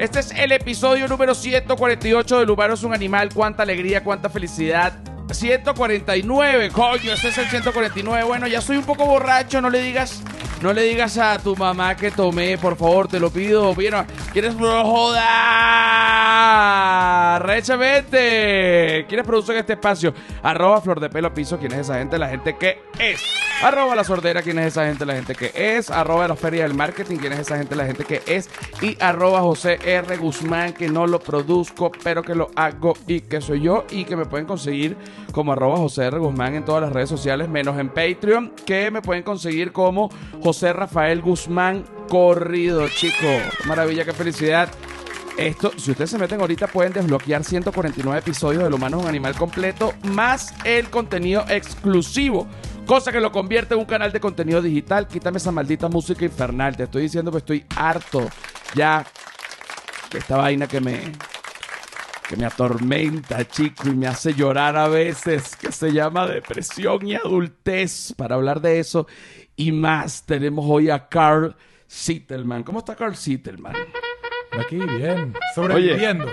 Este es el episodio número 148 del humano es un animal. Cuánta alegría, cuánta felicidad. 149, coño, este es el 149. Bueno, ya soy un poco borracho, no le digas, no le digas a tu mamá que tomé, por favor, te lo pido. Bueno, ¿quieres no? Rechamente. ¿Quiénes producen este espacio? Arroba Flor de Pelo Piso, ¿quién es esa gente? La gente que es. Arroba La Sordera, ¿quién es esa gente? La gente que es. Arroba La Feria del Marketing, ¿quién es esa gente? La gente que es. Y arroba José R. Guzmán, que no lo produzco, pero que lo hago y que soy yo y que me pueden conseguir como arroba José R. Guzmán en todas las redes sociales, menos en Patreon, que me pueden conseguir como José Rafael Guzmán Corrido, chico. Maravilla, qué felicidad. Esto, si ustedes se meten ahorita, pueden desbloquear 149 episodios del Humano es un Animal completo, más el contenido exclusivo. Cosa que lo convierte en un canal de contenido digital. Quítame esa maldita música infernal. Te estoy diciendo que estoy harto ya de esta vaina que me, que me atormenta, chico, y me hace llorar a veces, que se llama depresión y adultez. Para hablar de eso y más, tenemos hoy a Carl Sittelman. ¿Cómo está Carl Sittelman? Aquí, bien. Sobreviviendo.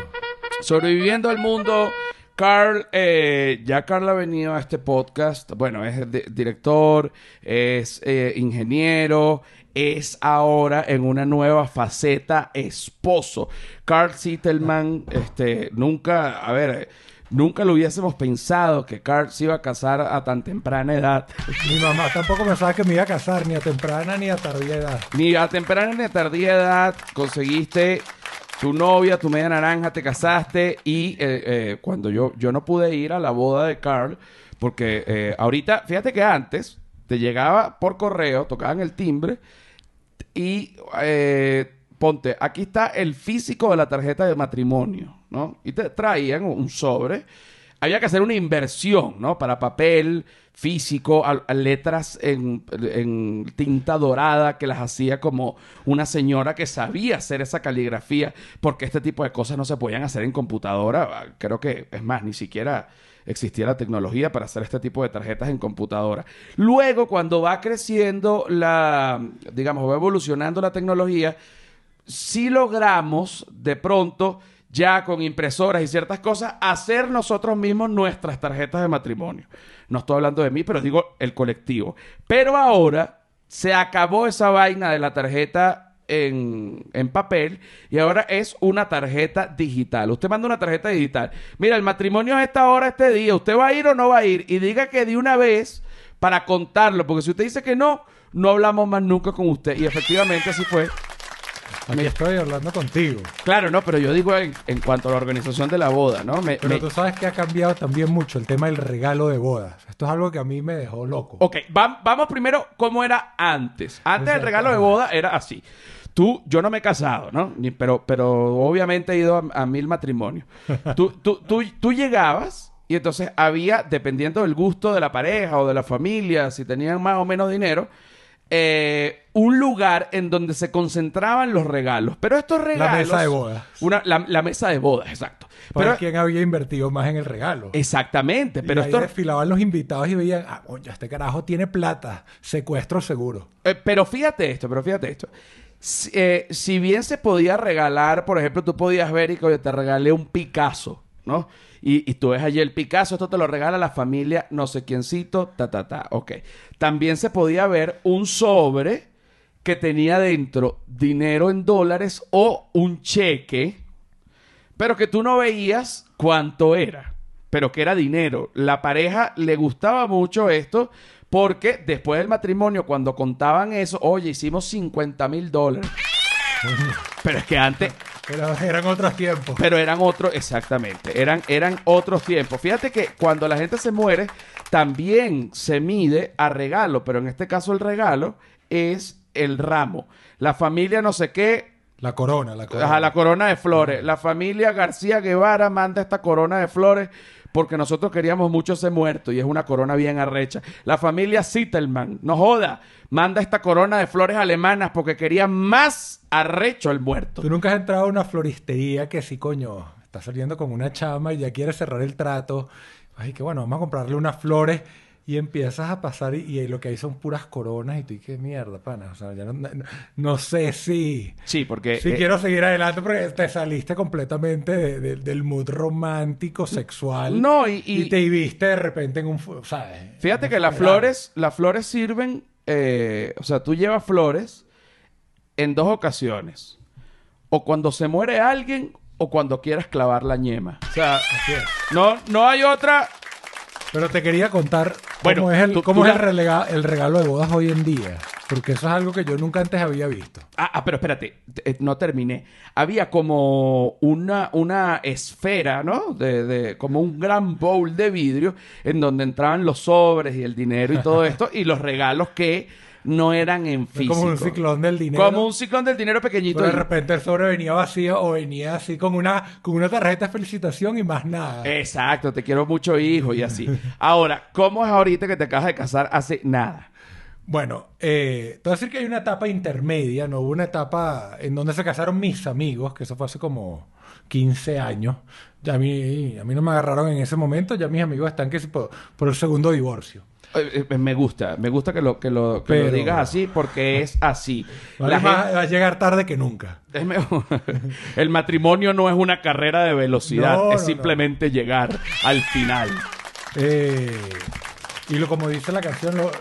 Sobreviviendo al mundo. Carl, eh, ya Carl ha venido a este podcast. Bueno, es di- director, es eh, ingeniero, es ahora en una nueva faceta esposo. Carl Sittelman, este, nunca, a ver, nunca lo hubiésemos pensado que Carl se iba a casar a tan temprana edad. Mi mamá tampoco pensaba que me iba a casar, ni a temprana ni a tardía edad. Ni a temprana ni a tardía edad conseguiste tu novia, tu media naranja, te casaste y eh, eh, cuando yo, yo no pude ir a la boda de Carl, porque eh, ahorita, fíjate que antes te llegaba por correo, tocaban el timbre y eh, ponte, aquí está el físico de la tarjeta de matrimonio, ¿no? Y te traían un sobre. Había que hacer una inversión, ¿no? Para papel físico, a- letras en, en tinta dorada que las hacía como una señora que sabía hacer esa caligrafía, porque este tipo de cosas no se podían hacer en computadora. Creo que, es más, ni siquiera existía la tecnología para hacer este tipo de tarjetas en computadora. Luego, cuando va creciendo la, digamos, va evolucionando la tecnología, si logramos de pronto ya con impresoras y ciertas cosas hacer nosotros mismos nuestras tarjetas de matrimonio. No estoy hablando de mí, pero digo el colectivo. Pero ahora se acabó esa vaina de la tarjeta en, en papel y ahora es una tarjeta digital. Usted manda una tarjeta digital. Mira, el matrimonio es esta hora, este día. ¿Usted va a ir o no va a ir? Y diga que de una vez para contarlo, porque si usted dice que no, no hablamos más nunca con usted. Y efectivamente así fue. Aquí estoy hablando contigo. Claro, no, pero yo digo en, en cuanto a la organización de la boda, ¿no? Me- Pero me- tú sabes que ha cambiado también mucho el tema del regalo de bodas. Esto es algo que a mí me dejó loco. Ok, va- vamos primero cómo era antes. Antes el Exacto. regalo de boda era así. Tú, yo no me he casado, ¿no? Ni- pero, pero obviamente he ido a, a mil matrimonios. Tú, tú, tú, tú llegabas y entonces había, dependiendo del gusto de la pareja o de la familia, si tenían más o menos dinero, eh, un lugar en donde se concentraban los regalos. Pero estos regalos... mesa de bodas. Una, la, la mesa de bodas, exacto. Pero, quién había invertido más en el regalo. exactamente, pero y ahí esto... desfilaban los invitados y veían, ah, coño, este carajo tiene plata, secuestro seguro. Eh, pero fíjate esto, pero fíjate esto. Si, eh, si bien se podía regalar, por ejemplo, tú podías ver y que oye, te regalé un Picasso, ¿no? Y, y tú ves allí el Picasso, esto te lo regala la familia no sé quiéncito, ta, ta, ta, ok. También se podía ver un sobre que tenía dentro dinero en dólares o un cheque, pero que tú no veías cuánto era, pero que era dinero. La pareja le gustaba mucho esto porque después del matrimonio, cuando contaban eso, oye, hicimos 50 mil dólares. Pero es que antes, Pero eran otros tiempos. pero eran otros, exactamente, eran, eran otros tiempos. Fíjate que cuando la gente se muere, también se mide a regalo, pero en este caso el regalo es el ramo. La familia no sé qué La corona, la corona. Ajá, la corona de flores. La familia García Guevara manda esta corona de flores porque nosotros queríamos mucho ese muerto y es una corona bien arrecha. La familia Sittelman, no joda, manda esta corona de flores alemanas porque quería más arrecho el muerto. Tú nunca has entrado a una floristería que sí, coño, está saliendo con una chama y ya quiere cerrar el trato. Ay, que bueno, vamos a comprarle unas flores Y empiezas a pasar y, y lo que hay son puras coronas y tú, ¿y qué mierda, pana? O sea, ya no, no, no sé si... Sí, porque... Si eh, quiero seguir adelante porque te saliste completamente de- de- del mood romántico, sexual. No, y- y- te viste de repente en un... ¿Sabes? Fíjate que las flores, las flores sirven, eh, o sea, tú llevas flores en dos ocasiones. O cuando se muere alguien o cuando quieras clavar la ñema. O sea, Así es. no, no hay otra. Pero te quería contar Bueno, cómo es, el, tú- cómo tú es el, relega- el regalo de bodas hoy en día. Porque eso es algo que yo nunca antes había visto. Ah, ah, pero espérate, te- eh, no terminé. Había como una, una esfera, ¿no? De, de- como un gran bowl de vidrio en donde entraban los sobres y el dinero y todo esto y los regalos que no eran en físico. Como un ciclón del dinero. Como un ciclón del dinero pequeñito. Pero de repente el sobre venía vacío o venía así con una, con una tarjeta de felicitación y más nada. Exacto, te quiero mucho, hijo, y así. Ahora, ¿cómo es ahorita que te acabas de casar hace nada? Bueno, eh, te voy a decir que hay una etapa intermedia, no hubo una etapa en donde se casaron mis amigos, que eso fue hace como 15 años. Ya a mí, a mí no me agarraron en ese momento, ya mis amigos están que por el segundo divorcio. Eh, eh, me gusta, me gusta que lo, que lo, que lo digas así porque es así. Vale La más- gente- va a llegar tarde que nunca. es mejor. El matrimonio no es una carrera de velocidad, No, es no, simplemente llegar al final. Eh, y lo, como dice la canción, lo,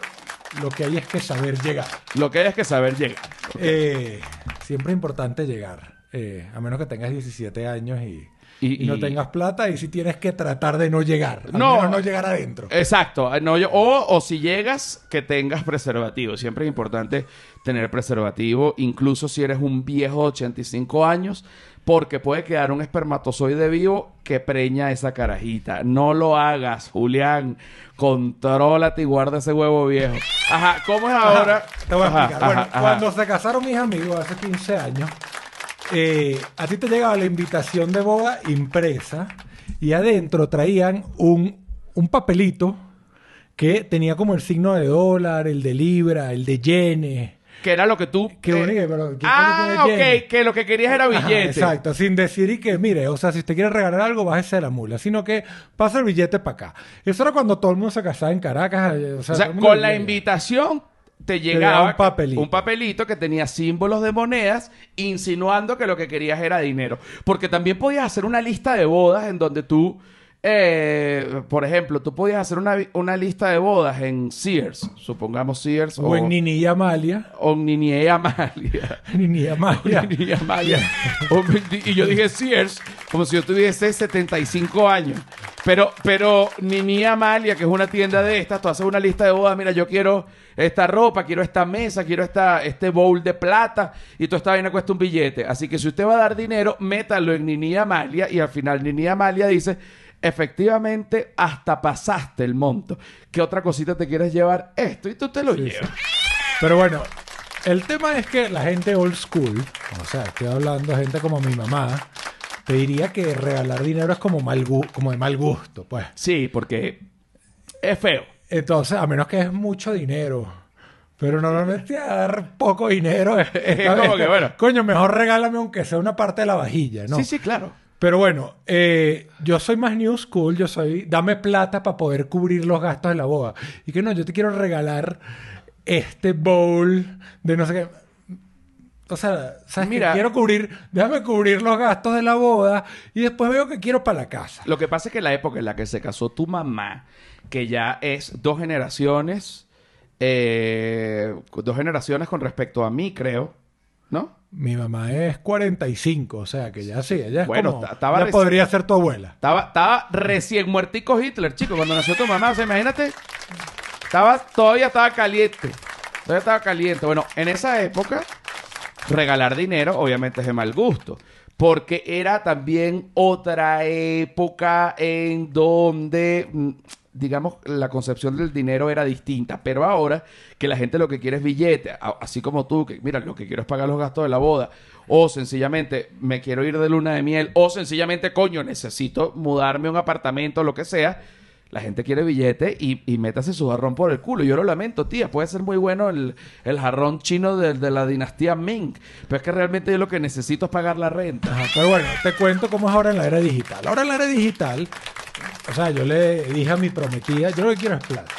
lo que hay es que saber llegar. Lo que hay es que saber llegar. Eh, siempre es importante llegar, eh, a menos que tengas 17 años y, Y- y no tengas plata, y si tienes que tratar de no llegar, al No. menos no llegar adentro. Exacto. No, yo- o, o si llegas, que tengas preservativo. Siempre es importante tener preservativo, incluso si eres un viejo de 85 años, porque puede quedar un espermatozoide vivo que preña esa carajita. No lo hagas, Julián. Contrólate y guarda ese huevo viejo. Ajá, ¿cómo es ahora? Te voy a Ajá, explicar. ajá, bueno, cuando se casaron mis amigos hace 15 años, eh, a ti te llegaba la invitación de boda impresa y adentro traían un, un papelito que tenía como el signo de dólar, el de libra, el de yenes. Que era lo que tú... Qué eh, bonito, pero ¿qué ah, yenes? ok, que lo que querías era Ajá, billete. exacto, sin decir y que, mire, o sea, si usted quiere regalar algo, bájese de la mula, sino que pasa el billete para acá. Eso era cuando todo el mundo se casaba en Caracas. eh, O sea, O con la invitación te llegaba un papelito. un papelito que tenía símbolos de monedas insinuando que lo que querías era dinero. Porque también podías hacer una lista de bodas en donde tú, eh, por ejemplo, tú podías hacer una, una lista de bodas en Sears, supongamos Sears O en Nini y Amalia. o Nini y Amalia. Nini y Amalia. Nini y Amalia. O- y yo dije Sears como si yo tuviese 75 años. Pero, pero Nini Amalia, que es una tienda de estas, tú haces una lista de bodas, mira, yo quiero esta ropa, quiero esta mesa, quiero esta, este bowl de plata, y toda esta vaina cuesta un billete. Así que si usted va a dar dinero, métalo en Nini Amalia, y al final Nini Amalia dice, efectivamente, hasta pasaste el monto. ¿Qué otra cosita te quieres llevar? Esto, y tú te lo Sí, llevas. Pero bueno, el tema es que la gente old school, o sea, estoy hablando de gente como mi mamá, te diría que regalar dinero es como, mal como de mal gusto, pues. Sí, porque es feo. Entonces, a menos que es mucho dinero. Pero normalmente dar poco dinero es, Es como que, bueno. Coño, mejor regálame aunque sea una parte de la vajilla, ¿no? Sí, sí, claro. Pero bueno, eh, yo soy más new school, yo soy, dame plata para poder cubrir los gastos de la boda. Y que no, yo te quiero regalar este bowl de no sé qué. O sea, ¿sabes Mira. Quiero cubrir, déjame cubrir los gastos de la boda y después veo que quiero para la casa. Lo que pasa es que la época en la que se casó tu mamá, que ya es dos generaciones, eh, dos generaciones con respecto a mí, creo, ¿no? Mi mamá es 45, o sea que ya sí, ella es Bueno, como, ta- estaba ya podría ser tu abuela. Estaba, estaba recién muertico Hitler, chico, cuando nació tu mamá. O sea, imagínate, estaba, todavía estaba caliente. Todavía estaba caliente. Bueno, en esa época, regalar dinero, obviamente, es de mal gusto. Porque era también otra época en donde, mm, digamos, la concepción del dinero era distinta. Pero ahora que la gente lo que quiere es billete, así como tú, que mira, lo que quiero es pagar los gastos de la boda, o sencillamente me quiero ir de luna de miel, o sencillamente, coño, necesito mudarme a un apartamento, lo que sea. La gente quiere billete y, y métase su jarrón por el culo. Yo lo lamento, tía. Puede ser muy bueno el, el jarrón chino de, de la dinastía Ming. Pero es que realmente yo lo que necesito es pagar la renta. Ajá, pero bueno, te cuento cómo es ahora en la era digital. Ahora en la era digital, o sea, yo le dije a mi prometida, yo lo que quiero es plata.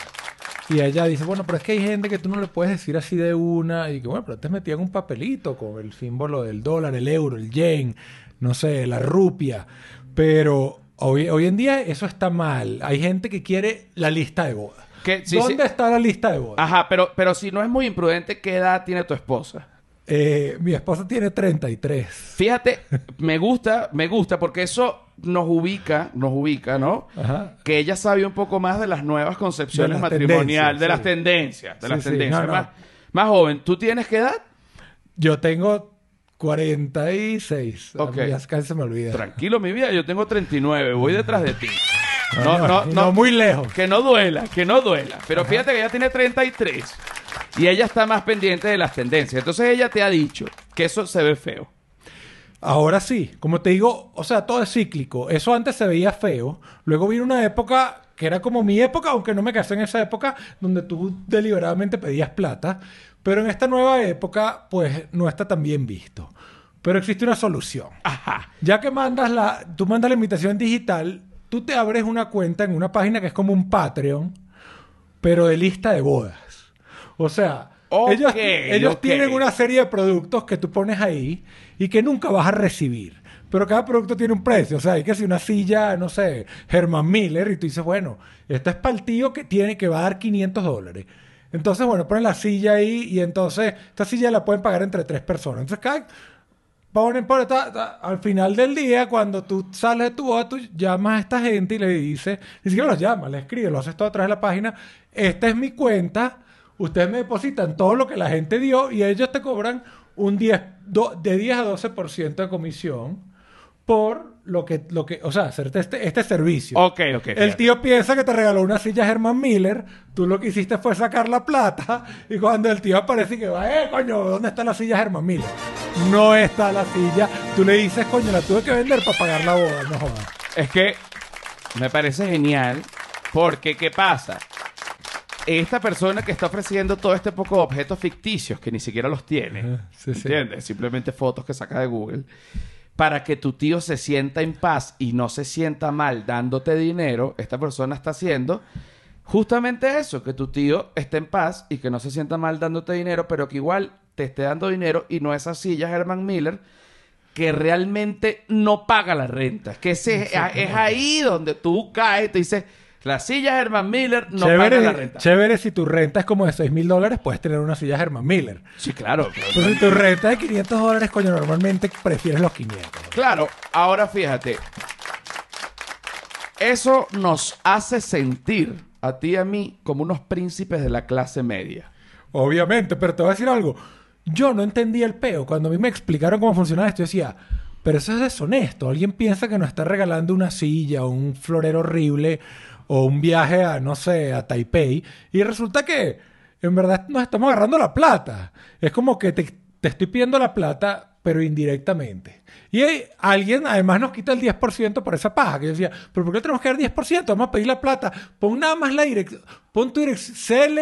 Y ella dice, bueno, pero es que hay gente que tú no le puedes decir así de una. Y que bueno, pero te metían un papelito con el símbolo del dólar, el euro, el yen, no sé, la rupia. Pero hoy, hoy en día eso está mal. Hay gente que quiere la lista de boda. Que- sí, ¿Dónde sí. está la lista de boda? Ajá, pero, pero si no es muy imprudente, ¿qué edad tiene tu esposa? Eh, mi esposa tiene 33. Fíjate, me gusta, me gusta porque eso nos ubica, nos ubica, ¿no? Ajá. Que ella sabe un poco más de las nuevas concepciones De las matrimoniales, tendencias, de sí. las tendencias, de Sí, las tendencias. no. Más, más joven, ¿tú tienes qué edad? Yo tengo 46. Ok. Ya casi se me olvida. Tranquilo, mi vida, yo tengo 39, voy detrás de ti. No, no, no muy lejos. Que no duela, que no duela. Pero fíjate que ella tiene 33 y ella está más pendiente de las tendencias. Entonces ella te ha dicho que eso se ve feo. Ahora sí, como te digo, o sea, todo es cíclico. Eso antes se veía feo. Luego vino una época que era como mi época, aunque no me casé en esa época, donde tú deliberadamente pedías plata. Pero en esta nueva época, pues no está tan bien visto. Pero existe una solución. Ajá. Ya que mandas la, tú mandas la invitación digital, tú te abres una cuenta en una página que es como un Patreon, pero de lista de bodas. O sea, ellos, tienen una serie de productos que tú pones ahí y que nunca vas a recibir. Pero cada producto tiene un precio. O sea, hay que si una silla, no sé, Herman Miller, y tú dices, bueno, esta es para el tío que tiene que va a dar 500 dólares. Entonces, bueno, ponen la silla ahí y entonces esta silla la pueden pagar entre tres personas. Entonces, cada, ponen por ta- al final del día, cuando tú sales de tu boda, llamas a esta gente y le dices, ni siquiera los llamas, le escribes, lo haces todo a través de la página, esta es mi cuenta, ustedes me depositan todo lo que la gente dio y ellos te cobran un 10, do- de 10 a 12% de comisión por lo que, lo que, o sea, hacerte este, este servicio. Ok, ok. El fíjate. tío piensa que te regaló una silla Herman Miller. Tú lo que hiciste fue sacar la plata. Y cuando el tío aparece y que va, eh, coño, ¿dónde está la silla Herman Miller? No está la silla. Tú le dices, coño, la tuve que vender para pagar la boda. No jodas. Es que me parece genial porque, ¿qué pasa? Esta persona que está ofreciendo todo este poco de objetos ficticios que ni siquiera los tiene, sí. ¿entiendes? Simplemente fotos que saca de Google, para que tu tío se sienta en paz y no se sienta mal dándote dinero, esta persona está haciendo justamente eso, que tu tío esté en paz y que no se sienta mal dándote dinero, pero que igual te esté dando dinero y no esas sillas Herman Miller que realmente no paga la renta. Que ese, es ahí donde tú caes y te dices, la silla Herman Miller no paga la chévere, renta. chévere, si tu renta es como de 6 mil dólares, puedes tener una silla Herman Miller. Sí, claro. claro. Pero si tu renta es de 500 dólares, coño, normalmente prefieres los 500. Claro, ahora fíjate. Eso nos hace sentir a ti y a mí como unos príncipes de la clase media. Obviamente, pero te voy a decir algo. Yo no entendía el peo. Cuando a mí me explicaron cómo funcionaba esto, yo decía, pero eso es deshonesto. Alguien piensa que nos está regalando una silla o un florero horrible o un viaje a, no sé, a Taipei. Y resulta que en verdad nos estamos agarrando la plata. Es como que te, te estoy pidiendo la plata, pero indirectamente. Y alguien además nos quita el 10% por esa paja. Que yo decía, ¿pero por qué tenemos que dar 10%? Vamos a pedir la plata. Pon nada más la dirección. Pon tu dirección.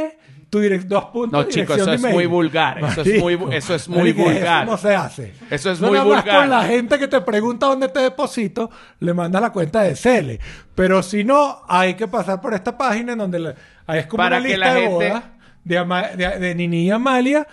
Tu. Dos puntos. No, chico, dirección eso es muy vulgar. Eso es muy bu- eso es muy Marico, vulgar. Eso no se hace. Eso es No muy vulgar. con la gente que te pregunta dónde te deposito, le manda la cuenta de Cele. Pero si no, hay que pasar por esta página en donde ahí es como Para una lista la de gente- bodas de, Ama- de, de Nini y Amalia,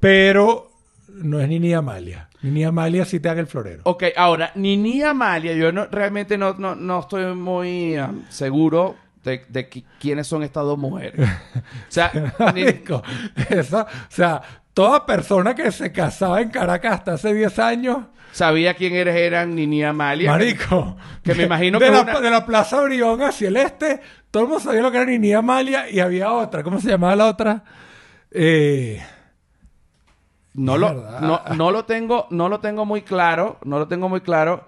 pero no es Nini y Amalia. Nini y Amalia sí te haga el florero. Ok, ahora, Nini Amalia, yo no, realmente no, no, no estoy muy ah, seguro de, de qui- quiénes son estas dos mujeres. O sea, ni- Marico, eso, o sea, toda persona que se casaba en Caracas hasta hace 10 años, sabía quiénes eran Nini Amalia. marico, que me imagino de que una- de la Plaza Brión hacia el este, todo el mundo sabía lo que era Nini Amalia y había otra, ¿cómo se llamaba la otra? Eh, No lo, no, no lo tengo, no lo tengo muy claro, no lo tengo muy claro.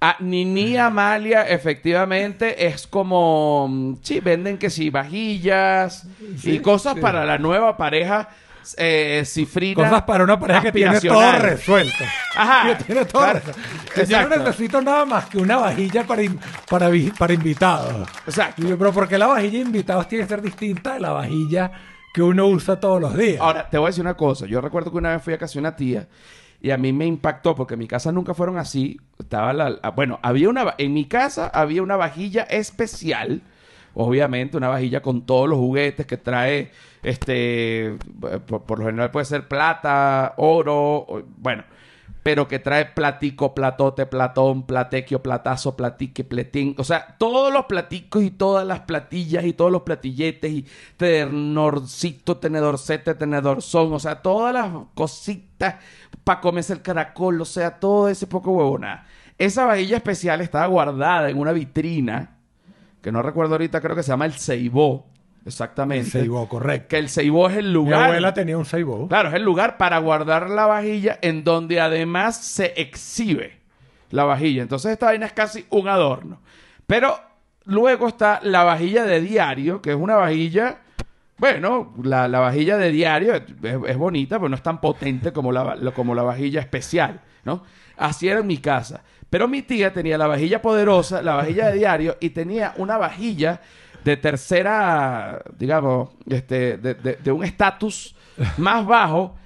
Ah, Nini Amalia, efectivamente, es como, mm, sí, venden que sí, vajillas y cosas sí. para la nueva pareja eh, cifrina. cosas para una pareja que tiene todo resuelto. Ajá. Que tiene todo Claro. resuelto. Yo no necesito nada más que una vajilla para, in- para, para invitados. Exacto. Yo, pero ¿por qué la vajilla de invitados tiene que ser distinta de la vajilla que uno usa todos los días? Ahora, te voy a decir una cosa. Yo recuerdo que una vez fui a casa de una tía y a mí me impactó porque en mi casa nunca fueron así. Estaba la... ah, Bueno, había una... En mi casa había una vajilla especial obviamente, una vajilla con todos los juguetes que trae, este, por, por lo general puede ser plata, oro, o- bueno, pero que trae platico, platote, platón, platequio, platazo, platique, pletín. O sea, todos los platicos y todas las platillas y todos los platilletes y tenorcito, tenedorcete, tenedorzón. O sea, todas las cositas para comerse el caracol. O sea, todo ese poco huevonada. Esa vajilla especial estaba guardada en una vitrina, que no recuerdo ahorita, creo que se llama el Ceibó. Exactamente. Seibó, correcto. Que el Ceibó es el Mi lugar. abuela tenía un Seibó. Claro, es el lugar para guardar la vajilla en donde además se exhibe la vajilla. Entonces esta vaina es casi un adorno. Pero luego está la vajilla de diario, que es una vajilla, bueno, la, la vajilla de diario es, es bonita, pero no es tan potente como la, la- como la vajilla especial, ¿no? Así era en mi casa. Pero mi tía tenía la vajilla poderosa, la vajilla de diario, y tenía una vajilla de tercera, digamos, este, de, de- de un estatus más bajo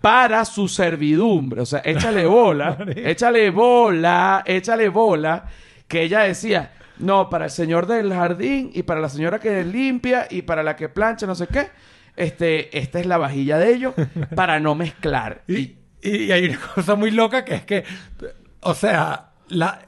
para su servidumbre. O sea, échale bola, échale bola, échale bola, que ella decía, no, para el señor del jardín y para la señora que limpia y para la que plancha, no sé qué. Este, esta es la vajilla de ellos para no mezclar. Y, Y- y- y hay una cosa muy loca que es que, o sea, la,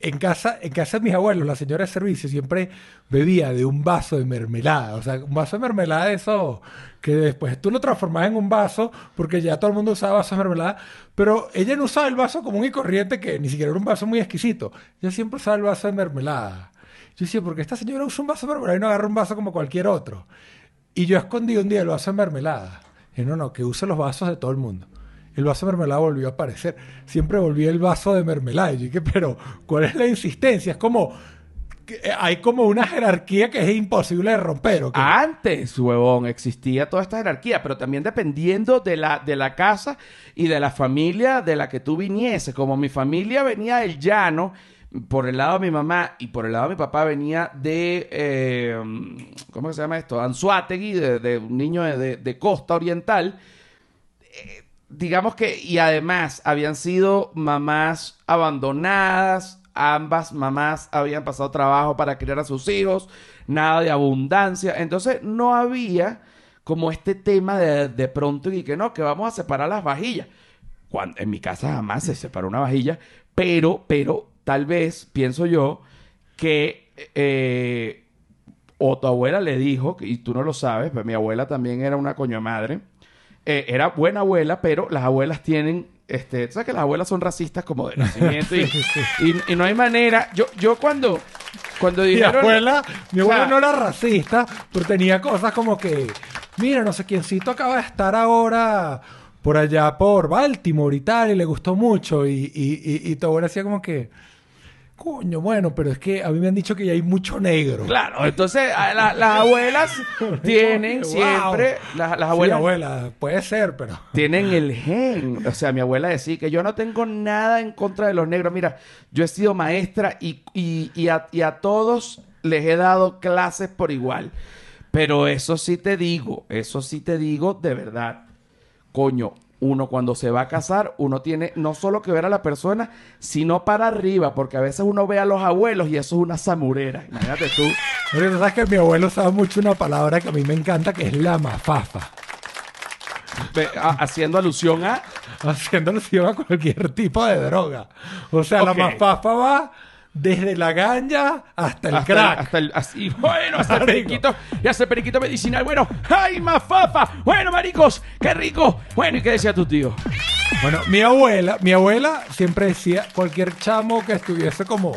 en, casa, en casa de mis abuelos, la señora de servicio siempre bebía de un vaso de mermelada. O sea, un vaso de mermelada de eso que después tú lo transformabas en un vaso porque ya todo el mundo usaba vasos de mermelada. Pero ella no usaba el vaso común y corriente que ni siquiera era un vaso muy exquisito. Ella siempre usaba el vaso de mermelada. Yo decía, ¿por qué esta señora usa un vaso de mermelada y no agarra un vaso como cualquier otro? Y yo escondí un día el vaso de mermelada. Y no, no, que use los vasos de todo el mundo. El vaso de mermelada volvió a aparecer. Siempre volvía el vaso de mermelada. Y dije, pero ¿cuál es la insistencia? Es como... que hay como una jerarquía que es imposible de romper. Antes, huevón, existía toda esta jerarquía, pero también dependiendo de la, de la casa y de la familia de la que tú viniese. Como mi familia venía del llano, por el lado de mi mamá y por el lado de mi papá venía de, eh, ¿cómo se llama esto? Anzuategui, de, un niño de costa oriental. Digamos que, y además habían sido mamás abandonadas, ambas mamás habían pasado trabajo para criar a sus hijos, nada de abundancia, entonces no había como este tema de, de pronto y que no, que vamos a separar las vajillas. Cuando, en mi casa jamás se separó una vajilla, pero, pero tal vez, pienso yo, que eh, o tu abuela le dijo, y tú no lo sabes, pero mi abuela también era una coño madre, eh, era buena abuela, pero las abuelas tienen, este, tú sabes que las abuelas son racistas como de nacimiento y, y- y no hay manera, yo, yo cuando, cuando Mi dijeron... abuela, mi abuela O sea, no era racista, pero tenía cosas como que, mira, no sé quiéncito acaba de estar ahora por allá por Baltimore y tal, y le gustó mucho. Y, y, y, y tu abuela decía como que, coño, bueno, pero es que a mí me han dicho que ya hay mucho negro. Claro, entonces la- las abuelas tienen Wow. siempre, las, las Sí, abuela, puede ser, pero... tienen el gen. O sea, mi abuela decía que yo no tengo nada en contra de los negros. Mira, yo he sido maestra y, y, y a, y a todos les he dado clases por igual. Pero eso sí te digo, eso sí te digo de verdad. Coño, uno cuando se va a casar, uno tiene no solo que ver a la persona, sino para arriba, porque a veces uno ve a los abuelos y eso es una samurera. Imagínate tú. Pero tú sabes que mi abuelo usaba mucho una palabra que a mí me encanta, que es la mafafa. ve- a- haciendo alusión a... Haciendo alusión a cualquier tipo de droga. O sea, Ok. la mafafa va desde la ganja hasta el hasta crack. El, hasta el- así, bueno, hasta el periquito, y hasta el periquito medicinal. Bueno, ¡ay, mafafa! Bueno, maricos, qué rico. Bueno, ¿y qué decía tu tío? Bueno, mi abuela, mi abuela siempre decía, cualquier chamo que estuviese como,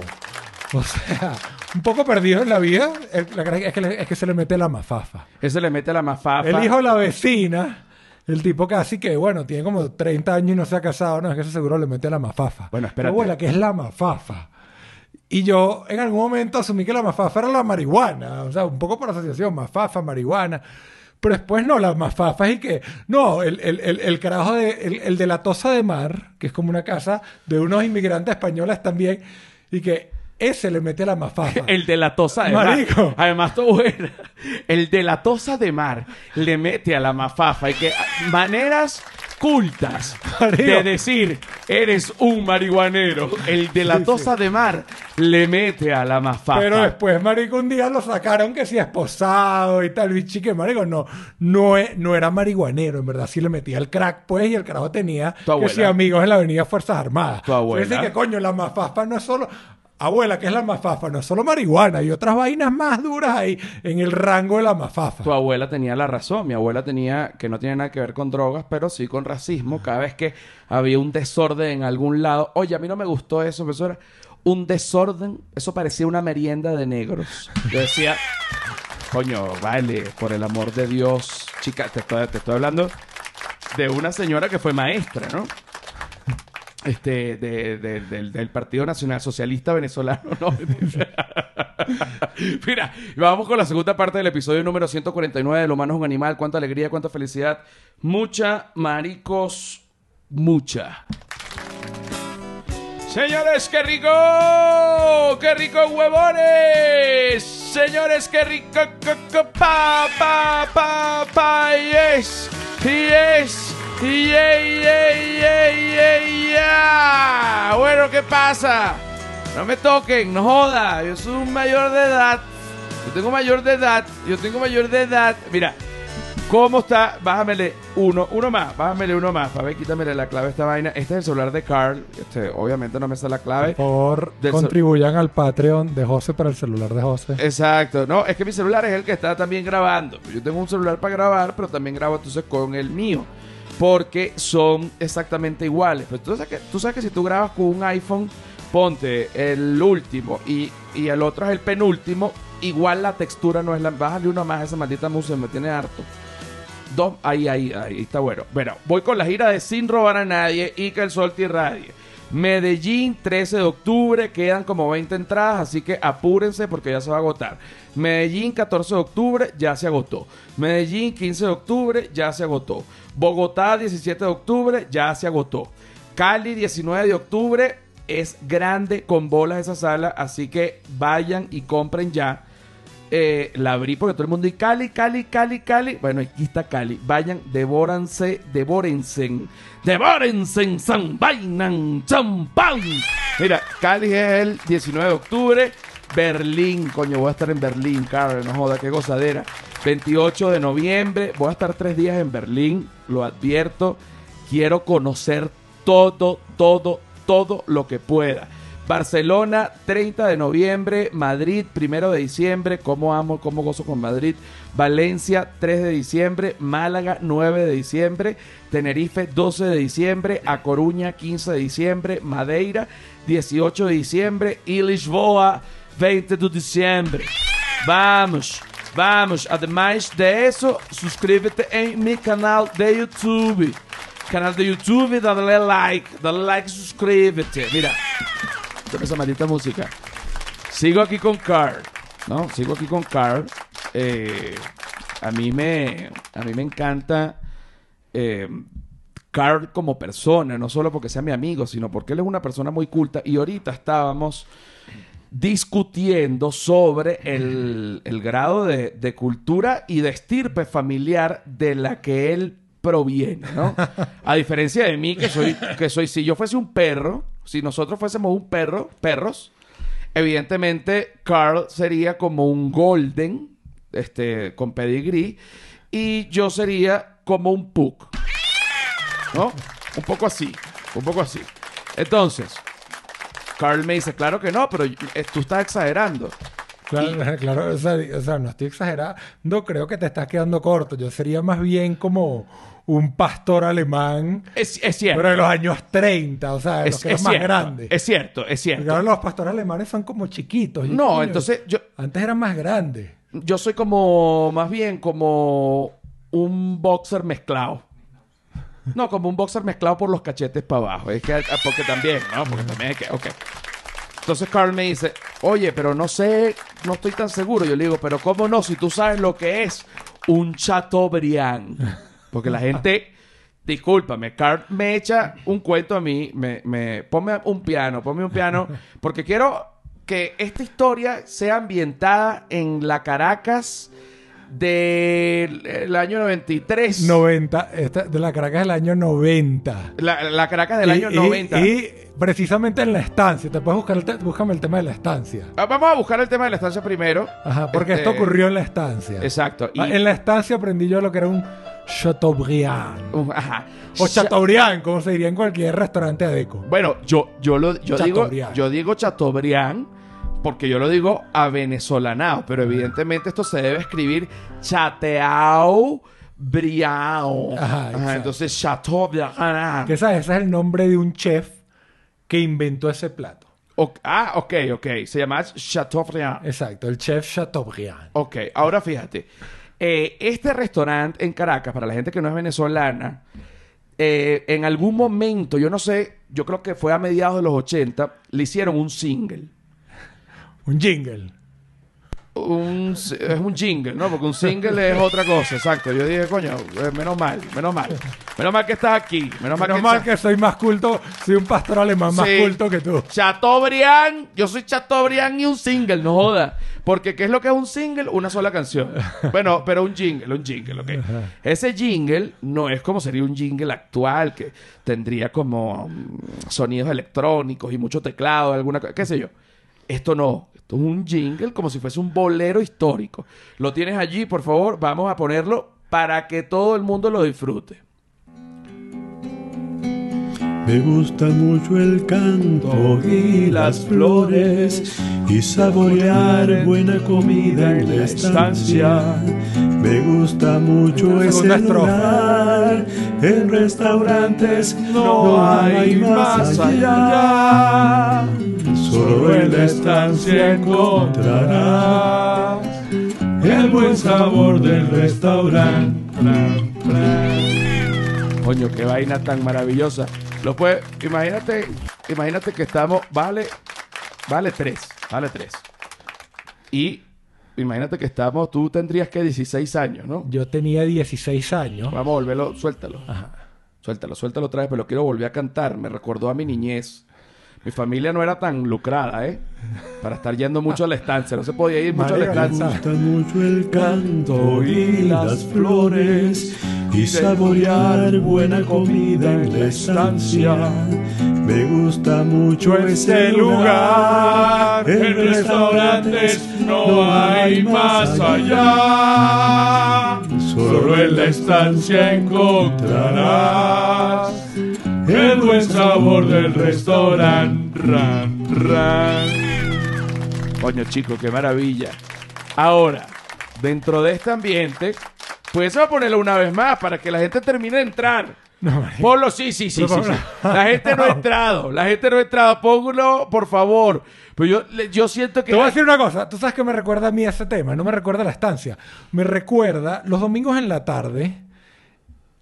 o sea, un poco perdido en la vida, la es que, le- es que se le mete la mafafa. Ese le mete la mafafa. El hijo de la vecina, el tipo casi que, bueno, tiene como 30 años y no se ha casado, no, es que eso seguro le mete la mafafa. Bueno, Mi espérate. abuela, que es la mafafa. Y yo en algún momento asumí que la mafafa era la marihuana, o sea, un poco por asociación, mafafa, marihuana. Pero después no, la mafafa es y que, no, el, el, el, el carajo de, el, el de la Tosa de Mar, que es como una casa de unos inmigrantes españoles también, y que ese le mete la mafafa. El de la tosa de Marico. mar. Además, tu abuela, El de la tosa de mar le mete a la mafafa. Y que maneras cultas de decir, eres un marihuanero. El de la tosa de mar le mete a la mafafa. Pero después, marico, un día lo sacaron que si esposado y tal, bichi que marico, no, no, e- no era marihuanero, en verdad, sí le metía el crack, pues, y el carajo tenía Tu que abuela. si amigos en la avenida Fuerzas Armadas. Tu abuela. Que coño, la mafafa no es solo... Abuela, ¿qué es la mafafa? No es solo marihuana, hay otras vainas más duras ahí en el rango de la mafafa. Tu abuela tenía la razón. Mi abuela tenía, que no tiene nada que ver con drogas, pero sí con racismo. Cada vez que había un desorden en algún lado. Oye, a mí no me gustó eso, profesora. Un desorden, eso parecía una merienda de negros. Yo decía, coño, vale, por el amor de Dios. Chica, te estoy, te estoy hablando de una señora que fue maestra, ¿no? Este, de- de- del, Partido Nacional Socialista Venezolano, ¿no? Mira, vamos con la segunda parte del episodio número 149 de Lo humano es un animal. Cuánta alegría, cuánta felicidad. Mucha, maricos, mucha. Señores, qué rico, qué rico huevones. Señores, qué rico, co- co- pa, pa, pa, pa, yes, yes, yeah, yeah, yeah, yeah. Bueno, ¿qué pasa? No me toquen, no joda. Yo soy un mayor de edad. Yo tengo mayor de edad. Yo tengo mayor de edad. Mira, ¿Cómo está? Bájamele uno, uno más, bájamele uno más. A ver, quítamele la clave a esta vaina. Este es el celular de Carl. Este, obviamente no me sale la clave. Por favor, contribuyan al Patreon de José para el celular de José. Exacto. No, es que mi celular es el que está también grabando. Yo tengo un celular para grabar, pero también grabo entonces con el mío. Porque son exactamente iguales. Pero tú sabes que, tú sabes que si tú grabas con un iPhone, ponte el último y, y el otro es el penúltimo, igual la textura no es la... Bájale uno más a esa maldita música, me tiene harto. Dos, ahí, ahí, ahí está bueno. Bueno, voy con la gira de Sin Robar a Nadie y que el Sol te irradie. Medellín, 13 de octubre, quedan como 20 entradas, así que apúrense porque ya se va a agotar. Medellín, 14 de octubre, ya se agotó. Medellín, 15 de octubre, ya se agotó. Bogotá, 17 de octubre, ya se agotó. Cali, 19 de octubre, es grande con bolas esa sala, así que vayan y compren ya. Eh, la abrí porque todo el mundo y Cali, Cali, Cali, Cali. Bueno, aquí está Cali. Vayan, devóranse, devórense. Devórense, san vainan, champán. Mira, Cali es el 19 de octubre. Berlín, coño, voy a estar en Berlín, cabrón, no joda, qué gozadera. 28 de noviembre, voy a estar tres días en Berlín, lo advierto. Quiero conocer todo, todo, todo lo que pueda. Barcelona, 30 de noviembre. Madrid, 1 de diciembre. Cómo amo, cómo gozo con Madrid. Valencia, 3 de diciembre. Málaga, 9 de diciembre. Tenerife, 12 de diciembre. A Coruña, 15 de diciembre. Madeira, 18 de diciembre. Y Lisboa, 20 de diciembre. Vamos, vamos. Además de eso, suscríbete en mi canal de YouTube. Canal de YouTube, dale like, dale like, suscríbete. Mira, Esa maldita música. Sigo aquí con Carl, ¿no? Sigo aquí con Carl. Eh, a mí me, a mí me encanta eh, Carl como persona, no solo porque sea mi amigo, sino porque él es una persona muy culta. Y ahorita estábamos discutiendo sobre el, el grado de, de cultura y de estirpe familiar de la que él proviene, ¿no? A diferencia de mí, que soy, que soy, si yo fuese un perro, si nosotros fuésemos un perro, perros, evidentemente Carl sería como un golden, este, con pedigree, y yo sería como un pug, ¿no? Un poco así, un poco así. Entonces, Carl me dice, claro que no, pero tú estás exagerando. Claro, claro, o sea, o sea, no estoy exagerando, creo que te estás quedando corto. Yo sería más bien como un pastor alemán, Es, es cierto. pero de los años 30, o sea, de los es, que eran es más cierto, grandes. es cierto, es Porque cierto. ahora los pastores alemanes son como chiquitos. No, coño, entonces yo, Antes eran más grandes. yo soy como, más bien como un boxer mezclado. No, como un boxer mezclado por los cachetes para abajo. Es que, ah, porque también, ¿no? Porque también es que, ok. Entonces Carl me dice, oye, pero no sé, no estoy tan seguro. Yo le digo, pero ¿cómo no? Si tú sabes lo que es un Chateaubriand. Porque la gente, discúlpame, Carl me echa un cuento a mí, me, me, ponme un piano, ponme un piano, porque quiero que esta historia sea ambientada en la Caracas del el año 93. 90. Esta, de la Caracas del año 90. La, la Caracas del Y- año y- 90. Y, precisamente en la estancia. Te puedes buscar el te- búscame el tema de la estancia. Ah, Vamos a buscar el tema de la estancia primero. Ajá, porque Este, esto ocurrió en la estancia. Exacto. Y, Ah, En la estancia aprendí yo lo que era un Chateaubriand. Uh, ajá. O Cha- Chateaubriand, como se diría en cualquier restaurante adeco. Bueno, yo, yo, lo, yo, digo, yo digo Chateaubriand porque yo lo digo a venezolanao, pero evidentemente esto se debe escribir Chateau Briao. Ajá, exacto. entonces Chateaubriand. Que sabes, ese es el nombre de un chef que inventó ese plato. O- ah, ok, ok. Se llama Chateaubriand. Exacto, el chef Chateaubriand. Ok, ahora fíjate. Eh, este restaurante en Caracas, para la gente que no es venezolana, eh, en algún momento, yo no sé, yo creo que fue a mediados de los 80, le hicieron un single. Un jingle. Un, es un jingle, ¿no? Porque un single es otra cosa, exacto. Yo dije, coño, eh, menos mal, menos mal. Menos mal que estás aquí. Menos mal Menos que mal que soy más culto, soy un pastor alemán más Sí. culto que tú. Chateaubriand, yo soy Chateaubriand y un single, no joda. Porque ¿qué es lo que es un single? Una sola canción. Bueno, pero un jingle, un jingle, ok. Ese jingle no es como sería un jingle actual, que tendría como mm, sonidos electrónicos y mucho teclado, alguna cosa, qué sé yo. Esto no. Un jingle como si fuese un bolero histórico. Lo tienes allí, por favor, vamos a ponerlo para que todo el mundo lo disfrute. Me gusta mucho el canto y las flores y saborear buena comida en la estancia. Me gusta mucho ese lugar. En restaurantes no hay más allá. Solo en la estancia encontrarás el buen sabor del restaurante. Coño, qué vaina tan maravillosa. Lo puede, imagínate, imagínate que estamos, vale, vale tres, vale tres. Y imagínate que estamos, tú tendrías que 16 años, ¿no? Yo tenía 16 años. Vamos a volverlo, suéltalo. Suéltalo, suéltalo otra vez, pero lo quiero volver a cantar. Me recordó a mi niñez. Mi familia no era tan lucrada, ¿eh? Para estar yendo mucho a la estancia. No se podía ir mucho a la Marico, Me estancia. gusta mucho el canto y las flores y saborear buena comida en la estancia. Me gusta mucho ese lugar. En restaurantes no hay más allá. Solo en la estancia encontrarás el buen sabor del restaurante. Ran, ran. Coño, chico, qué maravilla. Ahora, dentro de este ambiente, pues vamos a ponerlo una vez más para que la gente termine de entrar. No. Ponlo, sí, sí, sí, sí. La gente no ha entrado, la gente no ha entrado. Póngalo, por favor. Pero yo, le- yo siento que... Te voy a decir una cosa. Tú sabes que me recuerda a mí ese tema. No me recuerda a la estancia. Me recuerda los domingos en la tarde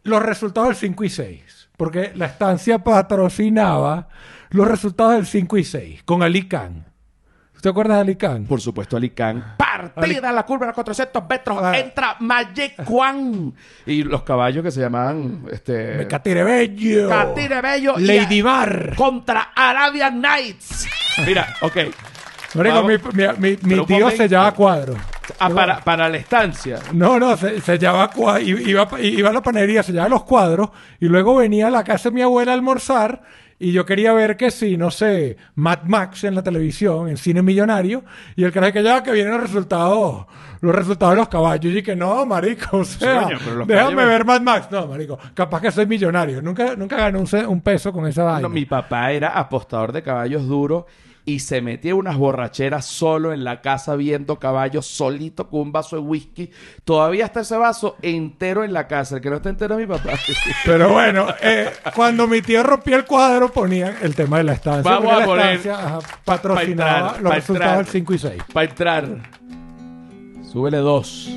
los resultados del 5 y 6. Porque la estancia patrocinaba los resultados del 5 y 6 con Ali Khan. ¿Te acuerdas de Ali Khan? Por supuesto, Alicán. Partida la curva a los 400 metros. Ah. Entra Magic Juan. Y los caballos que se llamaban... Este, Catire Bello. Catire Bello y- Lady Mar. contra Arabian Nights. Mira, ok. Marico, mi, mi- mi- mi tío momento. se llama Cuadro. Ah, para, para la estancia. No, no, se, se llevaba cua- i- iba, iba a la panadería, se llevaba los cuadros y luego venía a la casa de mi abuela a almorzar y yo quería ver que sí, no sé, Mad Max en la televisión, en cine millonario y el carajo que ya que vienen los resultados, los resultados de los caballos y que no, marico, o sea, coño, pero los déjame caballos- ver Mad Max, no, marico, capaz que soy millonario, nunca, nunca gané un, un peso con esa vaina. No, mi papá era apostador de caballos duros y se metía unas borracheras solo en la casa viendo caballos solito con un vaso de whisky. Todavía está ese vaso entero en la casa. El que no está entero es mi papá. Pero bueno, eh, cuando mi tío rompía el cuadro ponían el tema de la estancia. Vamos a la poner- estancia, ajá, pa- patrocinaba pa' entrar, los pa' resultados del 5 y 6. Para entrar. Súbele dos.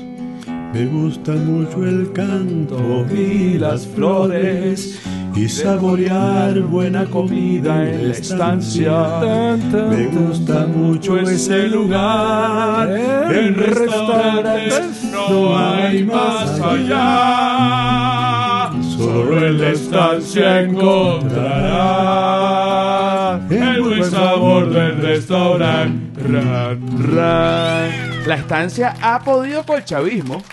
Me gusta mucho el canto y las flores y saborear buena comida en la estancia. Me gusta mucho ese lugar. En restaurantes no hay más allá. Solo en la estancia encontrarás el buen sabor del restaurante. Ran, ran. La estancia ha podido con el chavismo.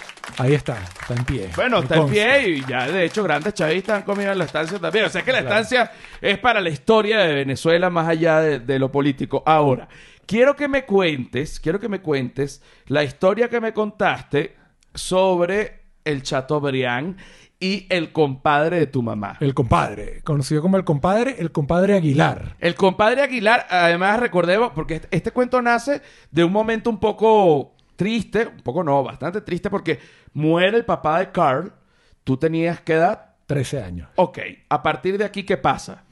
Ahí está, está en pie. Bueno, está en pie y ya de hecho grandes chavistas han comido en la estancia también. O sea que la estancia es para la historia de Venezuela más allá de, de lo político. Ahora, quiero que me cuentes, quiero que me cuentes la historia que me contaste sobre el Chateaubriand y el compadre de tu mamá. El compadre, conocido como el compadre, el compadre Aguilar. El compadre Aguilar, además recordemos, porque este, este cuento nace de un momento un poco triste, un poco no, bastante triste, porque muere el papá de Carl. Tú tenías qué edad? 13 años. Ok, a partir de aquí, ¿qué pasa?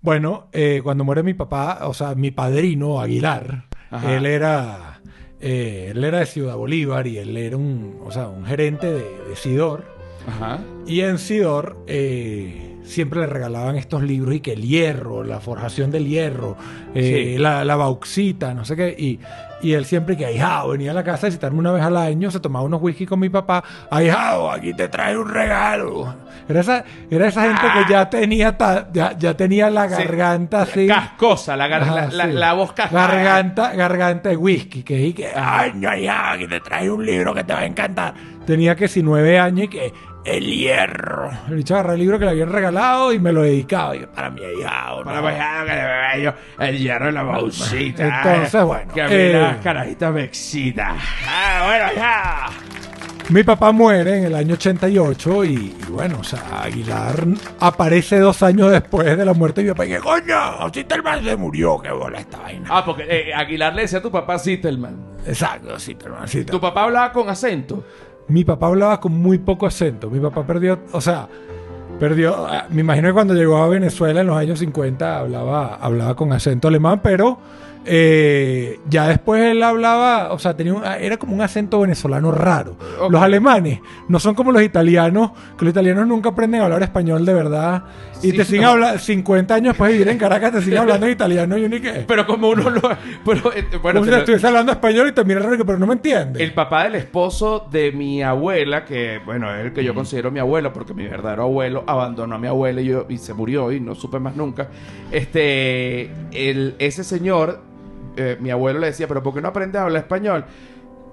Bueno, eh, cuando muere mi papá, o sea, mi padrino Aguilar, Ajá. él era, eh, él era de Ciudad Bolívar y él era un, o sea, un gerente de, de Sidor. Ajá. Y en Sidor eh, siempre le regalaban estos libros y que el hierro, la forjación del hierro, eh, Sí. la, la bauxita, no sé qué. Y, y él siempre que ahijado venía a la casa a visitarme una vez al año, se tomaba unos whisky con mi papá. Ahijado, aquí te trae un regalo. Era esa, era esa gente que ya tenía, ta- ya, ya tenía la Sí. garganta así. Cascosa, la, gar- Ajá, la, la- sí. la voz cascosa. Garganta, garganta de whisky. Que, y que ay, no, ya, que te trae un libro que te va a encantar. Tenía que si nueve años y que el hierro. El bicho agarraba el libro que le habían regalado y me lo dedicaba. Y yo, para mi ahijado, Para le bebé yo el hierro de la bolsita. Entonces, bueno, Que a mí eh, las carajitas me excitan. Ah, bueno, ya. Mi papá muere en el año 88 y, y bueno, o sea, Aguilar aparece dos años después de la muerte de mi papá. Y que, coño, Sitterman se murió, qué bola esta vaina. Ah, porque eh, Aguilar le decía a tu papá Sittelman. Exacto, Sitterman, ¿Tu Sitterman. papá hablaba con acento? Mi papá hablaba con muy poco acento. Mi papá perdió, o sea, perdió. ah, Me imagino que cuando llegó a Venezuela en los años 50 hablaba, hablaba con acento alemán, pero eh, ya después él hablaba, o sea, tenía un- era como un acento venezolano raro. Los alemanes no son como los italianos, que los italianos nunca aprenden a hablar español de verdad. Y Sí, te siguen no. hablando, 50 años después de vivir en Caracas, te siguen hablando en italiano y ni qué. Pero como uno lo... Pero, eh, bueno, lo- estuviese hablando español y te miras raro, pero no me entiendes. El papá del esposo de mi abuela, que bueno, es el que yo considero mi abuelo, porque mi verdadero abuelo abandonó a mi abuela y, yo, y se murió y no supe más nunca. Este, el, ese señor, eh, mi abuelo le decía, pero ¿por qué no aprendes a hablar español?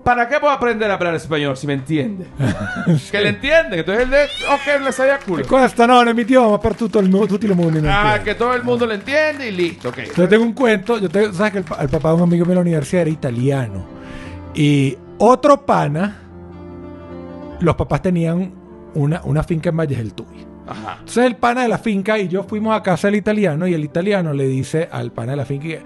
¿Para qué puedo aprender a hablar español si me entiende? Que le entienden. Entonces él de, ok, le sabía culo. Questo non è mi idioma per tutto il, tutti mondi. non Ah, entiende. que todo el mundo le entiende y listo, ok. Yo tengo un cuento, yo tengo, sabes que el, pa- el papá de un amigo mío en la universidad era italiano. Y otro pana, los papás tenían una, una finca en Valles del Tuy. Ajá. Entonces el pana de la finca y yo fuimos a casa del italiano y el italiano le dice al pana de la finca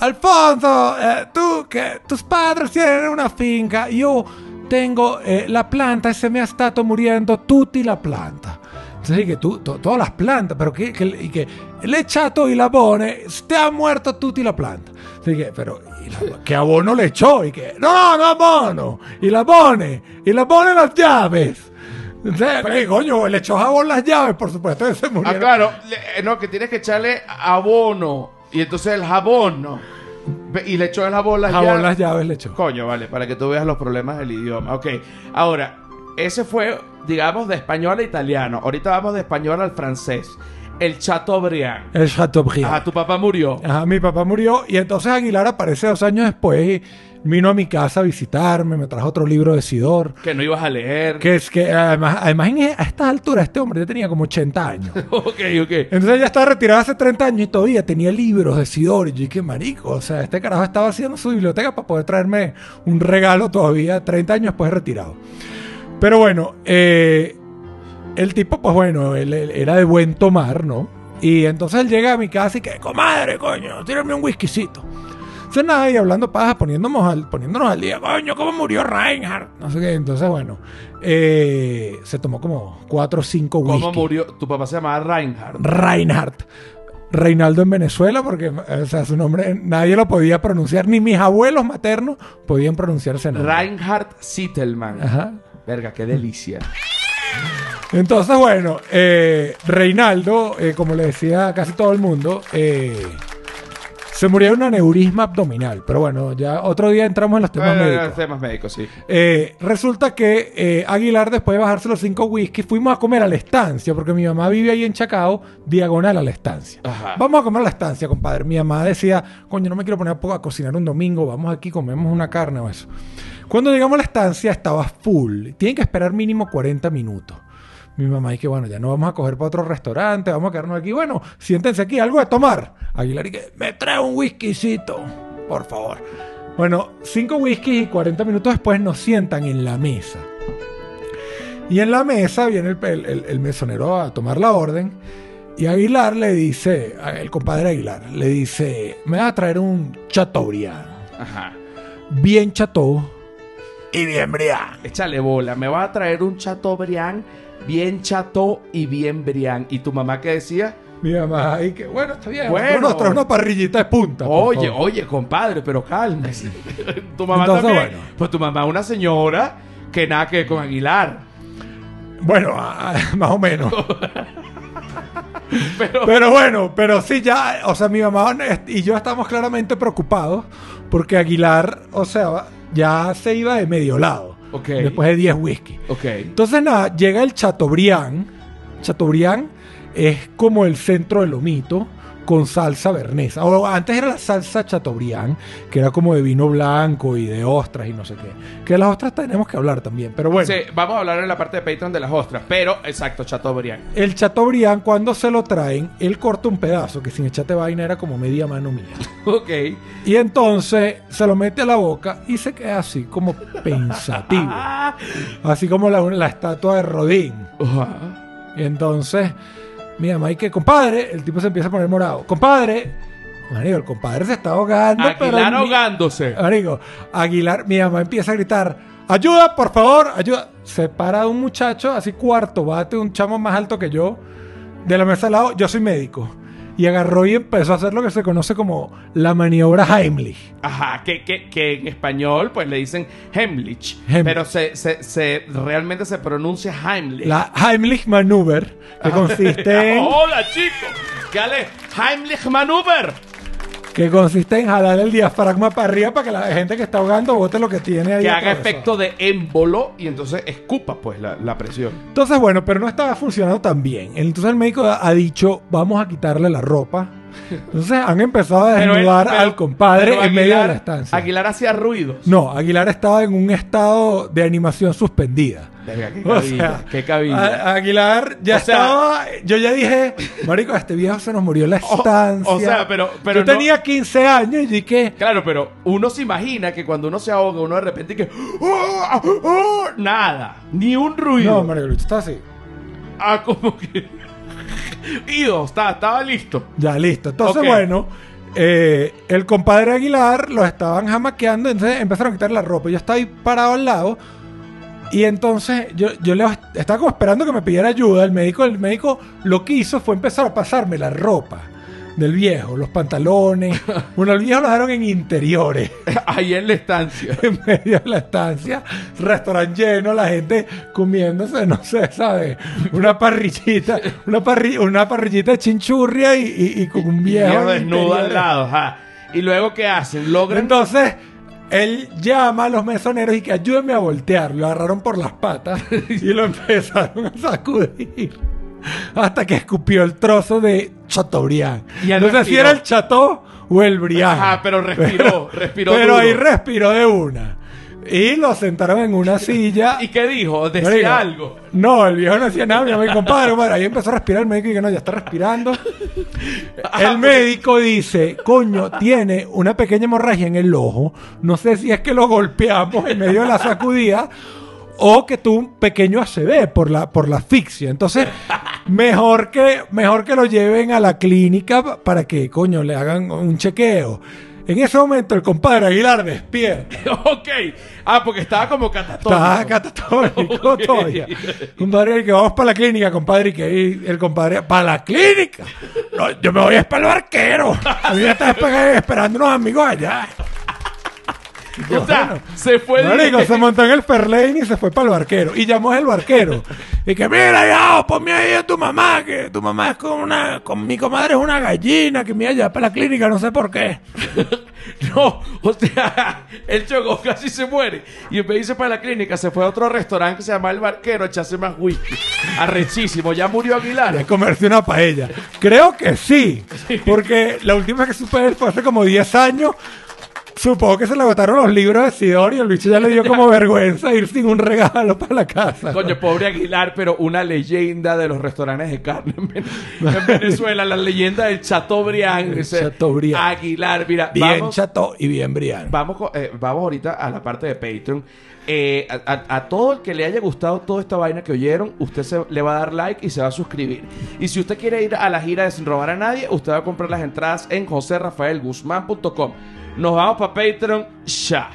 Alfonso, eh, tú que tus padres tienen una finca, yo tengo eh, la planta e se me ha stato muriendo tutti la planta. Entonces que tú, to- todas las plantas, pero que, que, que le he echado y la abone, te ha muerto tutti la planta. Pero, ¿y la- ¿qué abono le echó? Y que, no, no abono, la abone, la abone las llaves. Entonces, ¿qué coño? Le echó jabón las llaves, por supuesto, se Ah, murieron. claro. le- eh, no, que tienes que echarle abono. Y entonces el jabón, ¿no? Y le echó el jabón las Jabón llaves. las llaves le echó. Coño, vale, para que tú veas los problemas del idioma. Ok, ahora, ese fue, digamos, de español a italiano. Ahorita vamos de español al francés. El Chateaubriand. El Chateaubriand. Ajá, tu papá murió. Ajá, mi papá murió y entonces Aguilar aparece dos años después y vino a mi casa a visitarme, me trajo otro libro de Sidor. Que no ibas a leer. Que es que además, además en- a estas alturas este hombre ya tenía como 80 años. ok, ok. Entonces ya estaba retirado hace 30 años y todavía tenía libros de Sidor. Y yo dije, marico, o sea, este carajo estaba haciendo su biblioteca para poder traerme un regalo todavía 30 años después de retirado. Pero bueno, eh, el tipo, pues bueno, él, él era de buen tomar, ¿no? Y entonces él llega a mi casa y que, comadre, coño, tírame un whiskycito. Entonces nada, y hablando paja, poniéndonos al, poniéndonos al día, coño, ¿cómo murió Reinhardt? No sé qué. Entonces, bueno, eh, se tomó como cuatro o cinco whisky. ¿Cómo murió? Tu papá se llamaba Reinhardt. Reinhardt. Reinaldo en Venezuela, porque o sea, su nombre nadie lo podía pronunciar, ni mis abuelos maternos podían pronunciarse nombre. Reinhardt Sittelman. Ajá. Verga, qué delicia. Entonces, bueno, eh, Reinaldo, eh, como le decía a casi todo el mundo, eh, se murió de un aneurisma abdominal. Pero bueno, ya otro día entramos en los temas Eh, médicos. temas médicos, sí. Eh, resulta que eh, Aguilar, después de bajarse los cinco whisky, fuimos a comer a la estancia, porque mi mamá vive ahí en Chacao, diagonal a la estancia. Ajá. Vamos a comer a la estancia, compadre. Mi mamá decía, coño, no me quiero poner a, po- a cocinar un domingo, vamos aquí, comemos una carne o eso. Cuando llegamos a la estancia estaba full. Tienen que esperar mínimo 40 minutos. Mi mamá dice que bueno, ya no vamos a coger para otro restaurante, vamos a quedarnos aquí. Bueno, siéntense aquí, algo de tomar. Aguilar y que me trae un whiskycito, por favor. Bueno, 5 whiskies y 40 minutos después nos sientan en la mesa. Y en la mesa viene el, el- el- el mesonero a tomar la orden. Y Aguilar le dice, el compadre Aguilar, le dice, me vas a traer un Chateaubriand. Ajá. Bien chateau y bien briand. Échale bola. Me vas a traer un Chateaubriand bien chato y bien brián. ¿Y tu mamá qué decía? Mi mamá, ahí que bueno, está bien. Bueno. Nos trae una parrillita de punta. Oye, oye, compadre, pero cálmese. tu mamá Entonces, también. bueno. Pues tu mamá es una señora que nada que ver con Aguilar. Bueno, más o menos. Pero, Pero bueno, pero sí, ya, o sea, mi mamá y yo estamos claramente preocupados porque Aguilar, o sea, ya se iba de medio lado. Ok. Después de 10 whisky. ok. Entonces, nada, llega el Chateaubriand. Chateaubriand es como el centro del lomito con salsa bernesa. O antes era la salsa Chateaubriand, que era como de vino blanco y de ostras y no sé qué. Que de las ostras tenemos que hablar también. Pero bueno, Sí, vamos a hablar en la parte de Patreon de las ostras. Pero, exacto, Chateaubriand. el Chateaubriand, cuando se lo traen, él corta un pedazo que sin echarte vaina era como media mano mía. Ok. Y entonces se lo mete a la boca y se queda así como pensativo. Así como la, la estatua de Rodín. Y entonces, mi mamá, y que compadre, el tipo se empieza a poner morado. Compadre, marico, el compadre se está ahogando. Aguilar mi- ahogándose. Marico, Aguilar, mi mamá empieza a gritar: ¡Ayuda, por favor! ¡Ayuda! Se para un muchacho, así cuarto, bate, un chamo más alto que yo, de la mesa al lado. Yo soy médico. Y agarró y empezó a hacer lo que se conoce como la maniobra Heimlich. Ajá, que, que, que en español pues le dicen Heimlich. Heimlich. Pero se, se, se- realmente se pronuncia Heimlich. La Heimlich Maneuver, que consiste en. Hola chicos. ¿Qué? Heimlich Maneuver. Que consiste en jalar el diafragma para arriba para que la gente que está ahogando bote lo que tiene ahí. Que haga atravesado. efecto de émbolo y entonces escupa pues la, la presión. Entonces, bueno, pero no estaba funcionando tan bien. Entonces el médico ha dicho, vamos a quitarle la ropa. Entonces han empezado a desnudar pero- al compadre pero en medio de Aguilar- la estancia. Aguilar hacía ruidos. No, Aguilar estaba en un estado de animación suspendida. Verga, qué O cabilla, sea, qué cabilla. A- Aguilar ya O sea- estaba. Yo ya dije, Marico, este viejo se nos murió la estancia. o sea, pero- pero Yo no- tenía 15 años y dije, Claro, pero uno se imagina que cuando uno se ahoga, uno de repente que... ¡Oh! ¡Oh! Nada, ni un ruido. no, Marico, está así. Ah, como que... Ido, está, estaba listo. Ya, listo. Entonces, bueno, eh, el compadre Aguilar lo estaban jamaqueando, entonces empezaron a quitar la ropa. Yo estaba ahí parado al lado. Y entonces yo, yo le estaba como esperando que me pidiera ayuda. El médico, el médico lo que hizo fue empezar a pasarme la ropa del viejo, los pantalones. Bueno, el viejo lo dejaron en interiores, Ahí en la estancia. en medio de la estancia, restaurante lleno, la gente comiéndose, no sé, ¿sabes? Una parrillita, una, parri- una parrillita de chinchurria y, y- y con un viejo. Viejo en desnudo al lado. ajá. Y luego, ¿qué hacen? Logran... Entonces, él llama a los mesoneros y que ayúdenme a voltear. Lo agarraron por las patas y lo empezaron a sacudir. Hasta que escupió el trozo de Chateaubriand. Y no sé si era el Chateau o el Briand. Ajá, pero respiró, respiró Pero duro. ahí respiró de una. Y lo sentaron en una silla. ¿Y qué dijo? Decía algo. No, el viejo no decía nada. Mi amigo, compadre, compadre. Ahí empezó a respirar el médico y que no, ya está respirando. El médico dice, coño, tiene una pequeña hemorragia en el ojo. No sé si es que lo golpeamos en medio de la sacudida o que tuvo un pequeño ACV por la, por la asfixia. Entonces, mejor que, mejor que lo lleven a la clínica pa- para que, coño, le hagan un chequeo. En ese momento el compadre Aguilar despierta. ok. Ah, porque estaba como catatónico. Está catatónico Ok. todavía. Compadre, que vamos para la clínica, compadre, y que ahí el compadre, para la clínica. No, yo me voy a para el barquero. A mí me están espe- esperando unos amigos allá. O sea, se fue Marico, de- se montó en el Fairlane y se fue para el barquero. Y llamó al barquero. Y que, mira, ya, ponme ahí a tu mamá, que tu mamá es con una, con mi comadre es una gallina, que me iba allá para la clínica, no sé por qué. No, o sea, él chocó, casi se muere. Y en vez de irse para la clínica, se fue a otro restaurante que se llama El Barquero a echarse más whisky. Arrechísimo, ya murió a Aguilar. comerse una paella. Creo que sí, porque la última que supe fue hace como 10 años. Supongo que se le agotaron los libros de Sidor y el bicho ya le dio como vergüenza ir sin un regalo para la casa. Coño, pobre Aguilar, pero una leyenda de los restaurantes de carne en, Ven- en Venezuela, la leyenda del Chateaubriand. ese Chateaubriand. Aguilar, mira, Bien vamos, chato y bien Brian. vamos, eh, vamos ahorita a la parte de Patreon. Eh, a, a- a todo el que le haya gustado toda esta vaina que oyeron, usted se, le va a dar like y se va a suscribir. Y si usted quiere ir a la gira de Sin Robar a Nadie, usted va a comprar las entradas en joserrafaelguzmán.com. Nos vamos para Patreon ya.